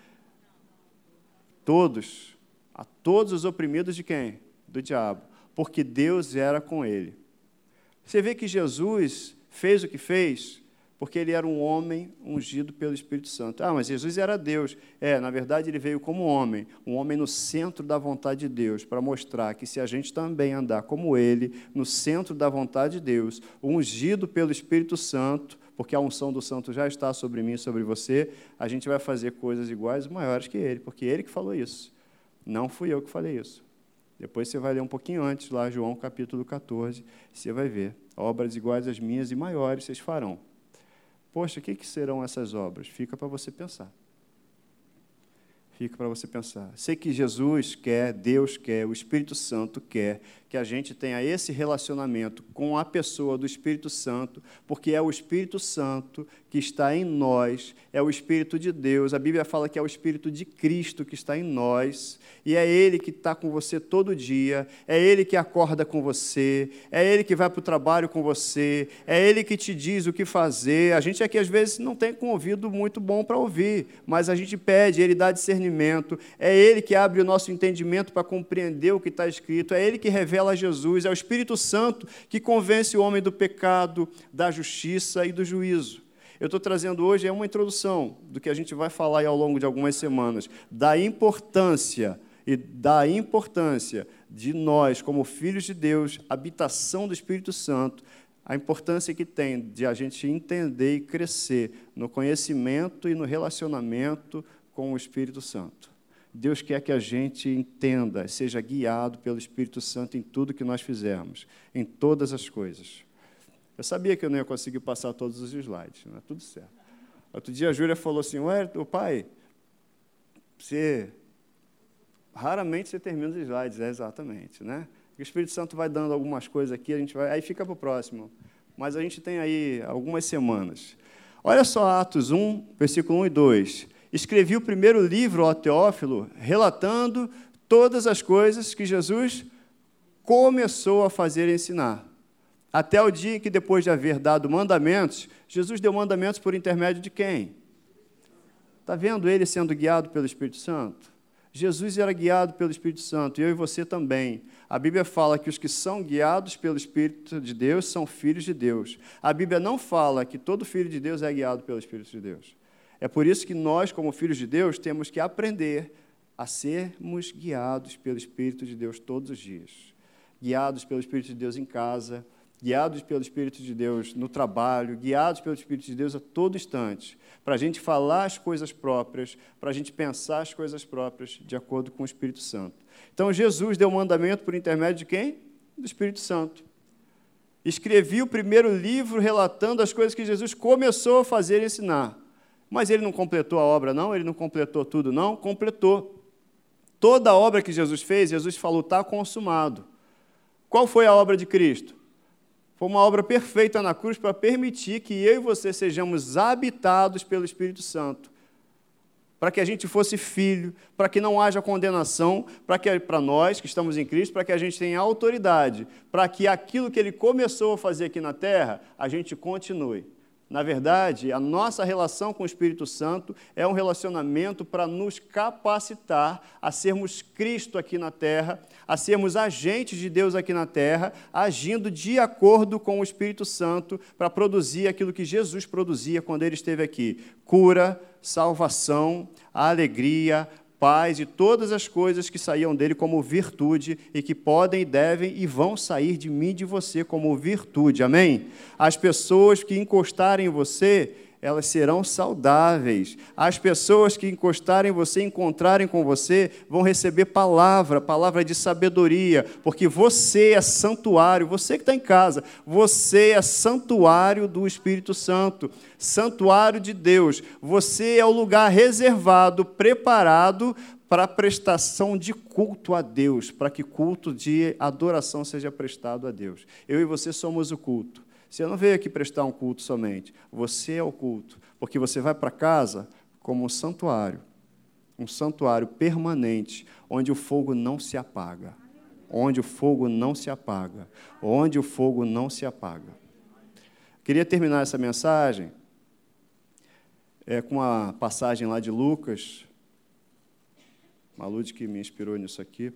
Todos, a todos os oprimidos de quem? Do diabo, porque Deus era com ele. Você vê que Jesus fez o que fez porque ele era um homem ungido pelo Espírito Santo. Ah, mas Jesus era Deus. É, na verdade, ele veio como homem, um homem no centro da vontade de Deus, para mostrar que se a gente também andar como ele, no centro da vontade de Deus, ungido pelo Espírito Santo, porque a unção do santo já está sobre mim e sobre você, a gente vai fazer coisas iguais maiores que ele, porque ele que falou isso. Não fui eu que falei isso. Depois você vai ler um pouquinho antes, lá, João capítulo 14, você vai ver. Obras iguais às minhas e maiores vocês farão. Poxa, o que, que serão essas obras? Fica para você pensar. Fica para você pensar. Sei que Jesus quer, Deus quer, o Espírito Santo quer que a gente tenha esse relacionamento com a pessoa do Espírito Santo, porque é o Espírito Santo que está em nós, é o Espírito de Deus. A Bíblia fala que é o Espírito de Cristo que está em nós, e é Ele que está com você todo dia, é Ele que acorda com você, é Ele que vai para o trabalho com você, é Ele que te diz o que fazer. A gente aqui às vezes não tem com ouvido muito bom para ouvir, mas a gente pede, Ele dá discernimento, é Ele que abre o nosso entendimento para compreender o que está escrito, é Ele que revela Jesus, é o Espírito Santo que convence o homem do pecado, da justiça e do juízo. Eu estou trazendo hoje é uma introdução do que a gente vai falar ao longo de algumas semanas, da importância e da importância de nós, como filhos de Deus, habitação do Espírito Santo, a importância que tem de a gente entender e crescer no conhecimento e no relacionamento com o Espírito Santo. Deus quer que a gente entenda, seja guiado pelo Espírito Santo em tudo que nós fizermos, em todas as coisas. Eu sabia que eu não ia conseguir passar todos os slides, mas tudo certo. Outro dia a Júlia falou assim, ué, o pai, você raramente você termina os slides, é exatamente, né? O Espírito Santo vai dando algumas coisas aqui, a gente vai, aí fica para o próximo. Mas a gente tem aí algumas semanas. Olha só Atos 1, versículo 1 e 2. Escrevi o primeiro livro ao Teófilo, relatando todas as coisas que Jesus começou a fazer e ensinar até o dia em que, depois de haver dado mandamentos, Jesus deu mandamentos por intermédio de quem? Está vendo ele sendo guiado pelo Espírito Santo? Jesus era guiado pelo Espírito Santo, e eu e você também. A Bíblia fala que os que são guiados pelo Espírito de Deus são filhos de Deus. A Bíblia não fala que todo filho de Deus é guiado pelo Espírito de Deus. É por isso que nós, como filhos de Deus, temos que aprender a sermos guiados pelo Espírito de Deus todos os dias. Guiados pelo Espírito de Deus em casa, guiados pelo Espírito de Deus no trabalho, guiados pelo Espírito de Deus a todo instante, para a gente falar as coisas próprias, para a gente pensar as coisas próprias de acordo com o Espírito Santo. Então, Jesus deu o mandamento por intermédio de quem? Do Espírito Santo. Escrevi o primeiro livro relatando as coisas que Jesus começou a fazer e ensinar. Mas ele não completou a obra, não? Ele não completou tudo, não? Completou. Toda a obra que Jesus fez, Jesus falou, está consumado. Qual foi a obra de Cristo? Foi uma obra perfeita na cruz para permitir que eu e você sejamos habitados pelo Espírito Santo. Para que a gente fosse filho, para que não haja condenação, para que para nós que estamos em Cristo, para que a gente tenha autoridade, para que aquilo que ele começou a fazer aqui na terra, a gente continue. Na verdade, a nossa relação com o Espírito Santo é um relacionamento para nos capacitar a sermos Cristo aqui na terra, a sermos agentes de Deus aqui na terra, agindo de acordo com o Espírito Santo para produzir aquilo que Jesus produzia quando ele esteve aqui: cura, salvação, alegria, paz e todas as coisas que saíam dele como virtude e que podem, devem e vão sair de mim de você como virtude. Amém? As pessoas que encostarem em você elas serão saudáveis. As pessoas que encostarem você, encontrarem com você, vão receber palavra, palavra de sabedoria, porque você é santuário, você que está em casa, você é santuário do Espírito Santo, santuário de Deus. Você é o lugar reservado, preparado para a prestação de culto a Deus, para que culto de adoração seja prestado a Deus. Eu e você somos o culto. Você não veio aqui prestar um culto somente, você é o culto, porque você vai para casa como um santuário, um santuário permanente, onde o fogo não se apaga. Onde o fogo não se apaga. Onde o fogo não se apaga. Queria terminar essa mensagem é, com uma passagem lá de Lucas. Uma Lud que me inspirou nisso aqui.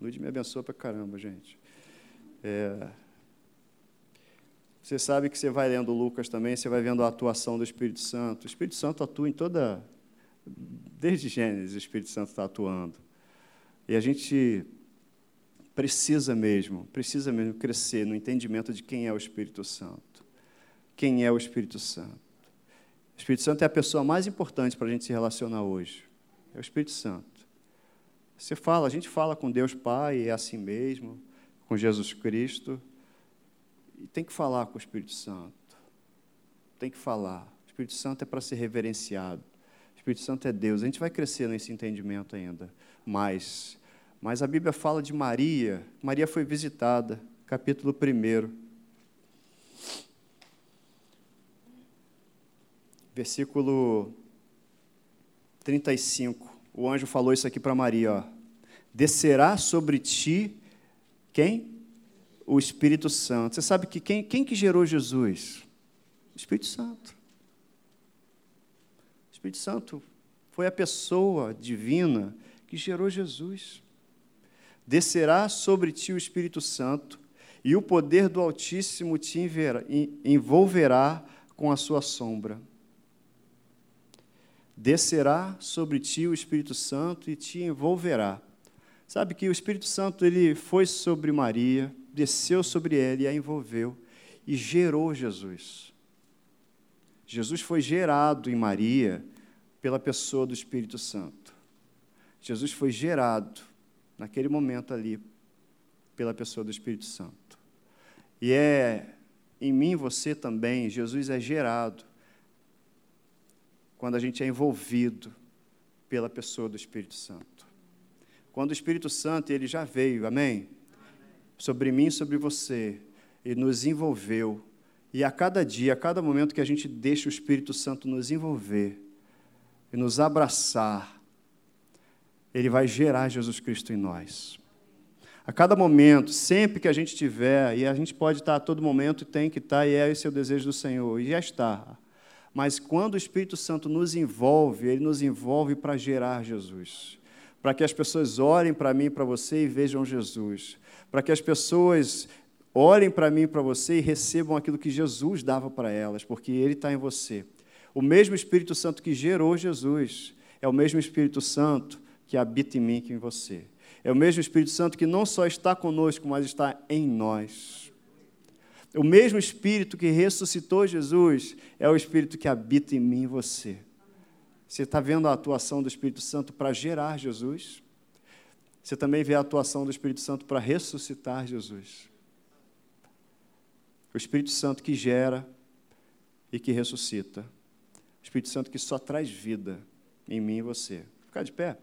Lud me abençoou para caramba, gente. É, você sabe que você vai lendo Lucas também, você vai vendo a atuação do Espírito Santo. O Espírito Santo atua em toda. Desde Gênesis, o Espírito Santo está atuando. E a gente precisa mesmo, precisa mesmo crescer no entendimento de quem é o Espírito Santo. Quem é o Espírito Santo? O Espírito Santo é a pessoa mais importante para a gente se relacionar hoje. É o Espírito Santo. Você fala, a gente fala com Deus Pai, é assim mesmo, com Jesus Cristo. E tem que falar com o Espírito Santo. Tem que falar. O Espírito Santo é para ser reverenciado. O Espírito Santo é Deus. A gente vai crescer nesse entendimento ainda mais. Mas a Bíblia fala de Maria. Maria foi visitada, capítulo 1. Versículo 35. O anjo falou isso aqui para Maria, ó. Descerá sobre ti quem? O Espírito Santo. Você sabe que quem, quem que gerou Jesus? O Espírito Santo. O Espírito Santo foi a pessoa divina que gerou Jesus. Descerá sobre ti o Espírito Santo, e o poder do Altíssimo te envolverá com a sua sombra. Descerá sobre ti o Espírito Santo e te envolverá. Sabe que o Espírito Santo ele foi sobre Maria, desceu sobre ela e a envolveu e gerou Jesus. Jesus foi gerado em Maria pela pessoa do Espírito Santo. Jesus foi gerado naquele momento ali pela pessoa do Espírito Santo. E é em mim, você também, Jesus é gerado quando a gente é envolvido pela pessoa do Espírito Santo. Quando o Espírito Santo, ele já veio, amém? Sobre mim e sobre você, e nos envolveu. E a cada dia, a cada momento que a gente deixa o Espírito Santo nos envolver e nos abraçar, ele vai gerar Jesus Cristo em nós. A cada momento, sempre que a gente tiver, e a gente pode estar a todo momento, tem que estar, e é esse o desejo do Senhor, e já está. Mas quando o Espírito Santo nos envolve, ele nos envolve para gerar Jesus. Para que as pessoas olhem para mim e para você e vejam Jesus. Para que as pessoas olhem para mim e para você e recebam aquilo que Jesus dava para elas, porque ele está em você. O mesmo Espírito Santo que gerou Jesus é o mesmo Espírito Santo que habita em mim e em você. É o mesmo Espírito Santo que não só está conosco, mas está em nós. O mesmo Espírito que ressuscitou Jesus é o Espírito que habita em mim e você. Você está vendo a atuação do Espírito Santo para gerar Jesus? Você também vê a atuação do Espírito Santo para ressuscitar Jesus. O Espírito Santo que gera e que ressuscita. O Espírito Santo que só traz vida em mim e você. Ficar de pé.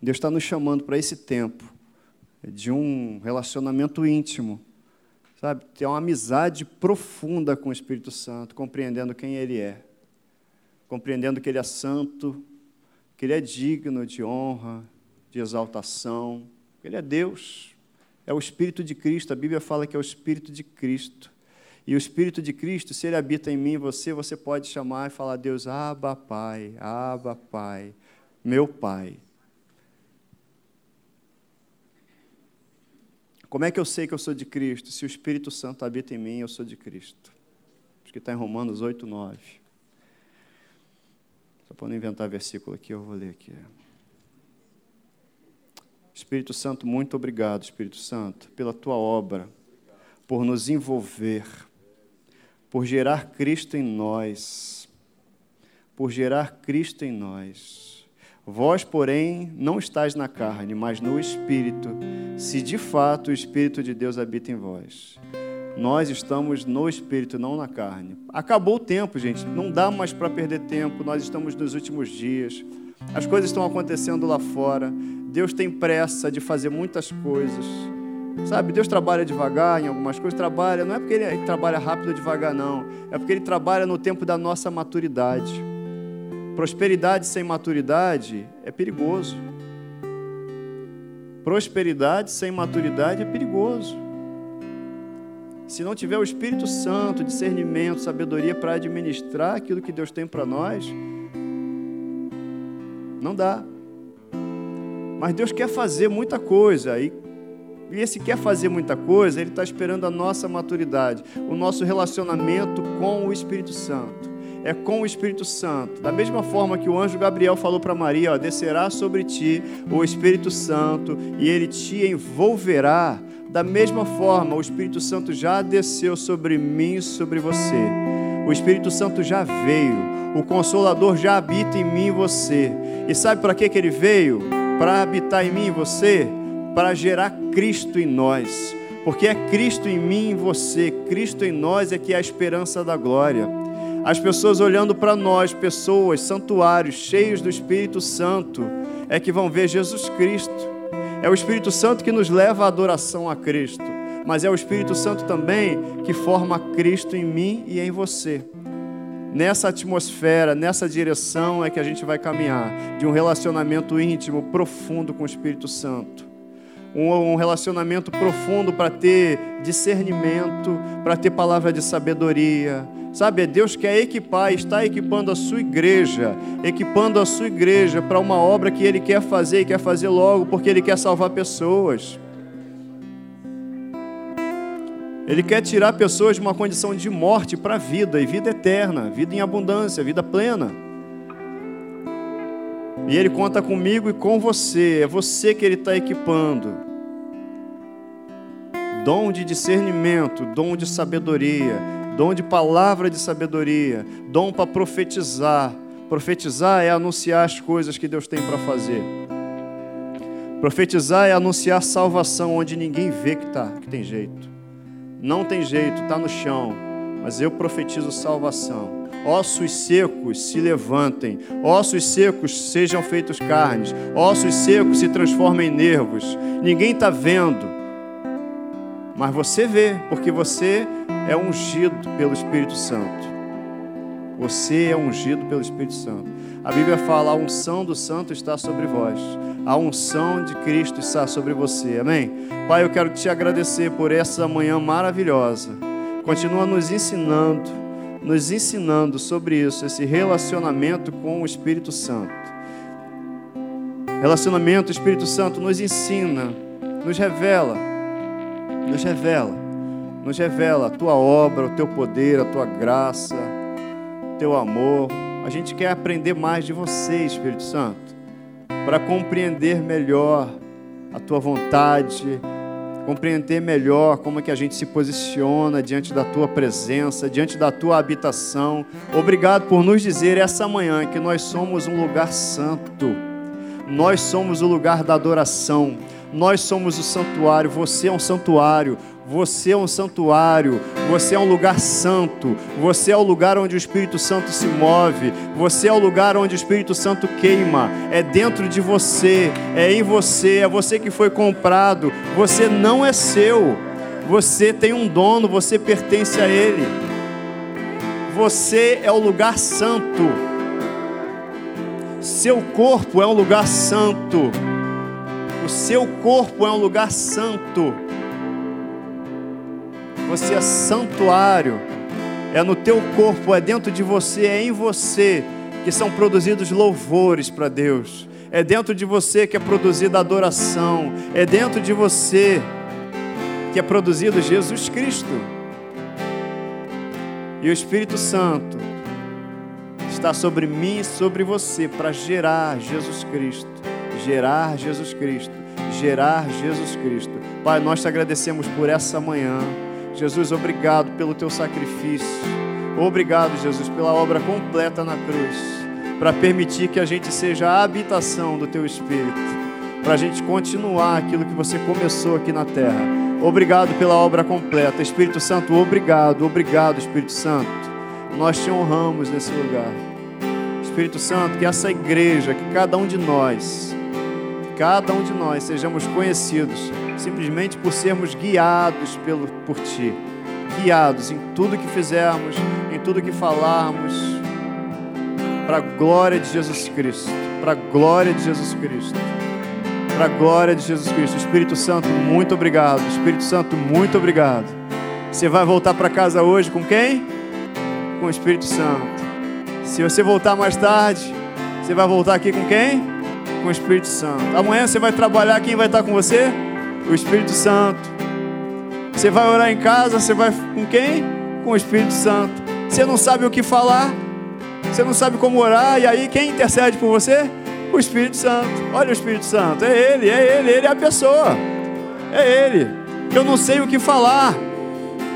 Deus está nos chamando para esse tempo de um relacionamento íntimo, sabe? Ter uma amizade profunda com o Espírito Santo, compreendendo quem Ele é, compreendendo que Ele é santo, que Ele é digno de honra, de exaltação, Ele é Deus, é o Espírito de Cristo. A Bíblia fala que é o Espírito de Cristo. E o Espírito de Cristo, se ele habita em mim e você, você pode chamar e falar: Deus, Abba, Pai, Abba, Pai, meu Pai. Como é que eu sei que eu sou de Cristo? Se o Espírito Santo habita em mim, eu sou de Cristo. Acho que está em Romanos 8, 9. Só para não inventar versículo aqui, eu vou ler aqui. Espírito Santo, muito obrigado, Espírito Santo, pela tua obra, por nos envolver, por gerar Cristo em nós, por gerar Cristo em nós. Vós, porém, não estáis na carne, mas no Espírito, se de fato o Espírito de Deus habita em vós. Nós estamos no Espírito, não na carne. Acabou o tempo, gente. Não dá mais para perder tempo. Nós estamos nos últimos dias. As coisas estão acontecendo lá fora. Deus tem pressa de fazer muitas coisas. Sabe, Deus trabalha devagar em algumas coisas, trabalha, não é porque ele trabalha rápido ou devagar, não. É porque ele trabalha no tempo da nossa maturidade. Prosperidade sem maturidade é perigoso. Prosperidade sem maturidade é perigoso. Se não tiver o Espírito Santo, discernimento, sabedoria para administrar aquilo que Deus tem para nós, não dá. Mas Deus quer fazer muita coisa e e esse quer fazer muita coisa, ele está esperando a nossa maturidade, o nosso relacionamento com o Espírito Santo. É com o Espírito Santo. Da mesma forma que o anjo Gabriel falou para Maria: ó, descerá sobre ti o Espírito Santo e ele te envolverá. Da mesma forma, o Espírito Santo já desceu sobre mim e sobre você. O Espírito Santo já veio. O Consolador já habita em mim e você. E sabe para que, que ele veio? Para habitar em mim e você? Para gerar Cristo em nós. Porque é Cristo em mim e você, Cristo em nós é que é a esperança da glória. As pessoas olhando para nós, pessoas, santuários cheios do Espírito Santo, é que vão ver Jesus Cristo. É o Espírito Santo que nos leva à adoração a Cristo, mas é o Espírito Santo também que forma Cristo em mim e em você. Nessa atmosfera, nessa direção é que a gente vai caminhar, de um relacionamento íntimo, profundo com o Espírito Santo um, relacionamento profundo para ter discernimento, para ter palavra de sabedoria. Sabe, é Deus quer equipar, está equipando a sua igreja, equipando a sua igreja para uma obra que Ele quer fazer e quer fazer logo, porque Ele quer salvar pessoas. Ele quer tirar pessoas de uma condição de morte para vida, e vida eterna, vida em abundância, vida plena. E Ele conta comigo e com você, é você que Ele está equipando. Dom de discernimento, dom de sabedoria, dom de palavra de sabedoria, dom para profetizar. Profetizar é anunciar as coisas que Deus tem para fazer. Profetizar é anunciar salvação onde ninguém vê que tá, que tem jeito. Não tem jeito, está no chão, mas eu profetizo salvação ossos secos se levantem, ossos secos sejam feitos carnes, ossos secos se transformem em nervos. Ninguém está vendo, mas você vê, porque você é ungido pelo Espírito Santo. Você é ungido pelo Espírito Santo. A Bíblia fala: a unção do Santo está sobre vós. A unção de Cristo está sobre você. Amém? Pai, eu quero te agradecer por essa manhã maravilhosa. Continua nos ensinando, nos ensinando sobre isso, esse relacionamento com o Espírito Santo. Relacionamento, Espírito Santo nos ensina, nos revela, nos revela, nos revela a tua obra, o teu poder, a tua graça teu amor. A gente quer aprender mais de você, Espírito Santo, para compreender melhor a tua vontade, compreender melhor como é que a gente se posiciona diante da tua presença, diante da tua habitação. Obrigado por nos dizer essa manhã que nós somos um lugar santo. Nós somos o lugar da adoração. Nós somos o santuário, você é um santuário, você é um santuário, você é um lugar santo, você é o lugar onde o Espírito Santo se move, você é o lugar onde o Espírito Santo queima, é dentro de você, é em você, é você que foi comprado, você não é seu, você tem um dono, você pertence a Ele, você é o lugar santo, seu corpo é um lugar santo, o seu corpo é um lugar santo. Você é santuário. É no teu corpo, é dentro de você, é em você que são produzidos louvores para Deus. É dentro de você que é produzida adoração. É dentro de você que é produzido Jesus Cristo. E o Espírito Santo está sobre mim e sobre você para gerar Jesus Cristo, gerar Jesus Cristo, gerar Jesus Cristo. Pai, nós te agradecemos por essa manhã. Jesus, obrigado pelo teu sacrifício. Obrigado, Jesus, pela obra completa na cruz, para permitir que a gente seja a habitação do teu Espírito, para a gente continuar aquilo que você começou aqui na terra. Obrigado pela obra completa. Espírito Santo, obrigado, obrigado, Espírito Santo. Nós te honramos nesse lugar. Espírito Santo, que essa igreja, que cada um de nós, cada um de nós sejamos conhecidos simplesmente por sermos guiados pelo, por Ti. Guiados em tudo que fizermos, em tudo que falarmos, para a glória de Jesus Cristo. Para a glória de Jesus Cristo. Para a glória de Jesus Cristo. Espírito Santo, muito obrigado. Espírito Santo, muito obrigado. Você vai voltar para casa hoje com quem? Com o Espírito Santo. Se você voltar mais tarde, você vai voltar aqui com quem? Com o Espírito Santo. Amanhã você vai trabalhar, quem vai estar com você? O Espírito Santo. Você vai orar em casa, você vai com quem? Com o Espírito Santo. Você não sabe o que falar, você não sabe como orar, e aí quem intercede por você? O Espírito Santo. Olha o Espírito Santo, é Ele, é Ele, Ele é a pessoa, é Ele. Eu não sei o que falar,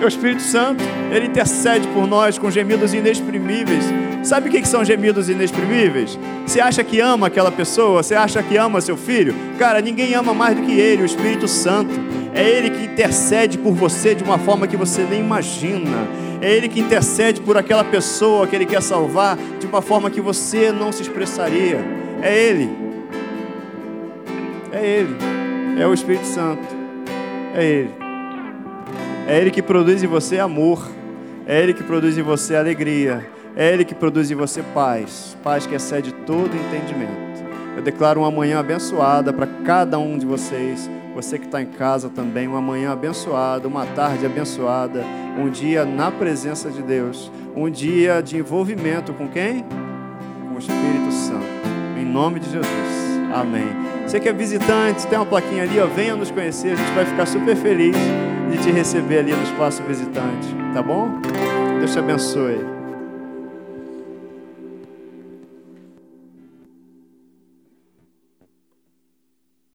o Espírito Santo, Ele intercede por nós com gemidos inexprimíveis. Sabe o que são gemidos inexprimíveis? Você acha que ama aquela pessoa? Você acha que ama seu filho? Cara, ninguém ama mais do que Ele, o Espírito Santo. É Ele que intercede por você de uma forma que você nem imagina. É Ele que intercede por aquela pessoa que Ele quer salvar de uma forma que você não se expressaria. É Ele. É Ele. É o Espírito Santo. É Ele. É Ele que produz em você amor. É Ele que produz em você alegria. É Ele que produz em você paz. Paz que excede todo entendimento. Eu declaro uma manhã abençoada para cada um de vocês. Você que está em casa também, uma manhã abençoada, uma tarde abençoada, um dia na presença de Deus, um dia de envolvimento com quem? Com o Espírito Santo. Em nome de Jesus. Amém. Você que é visitante, tem uma plaquinha ali, ó, venha nos conhecer, a gente vai ficar super feliz de te receber ali no espaço visitante, tá bom? Deus te abençoe.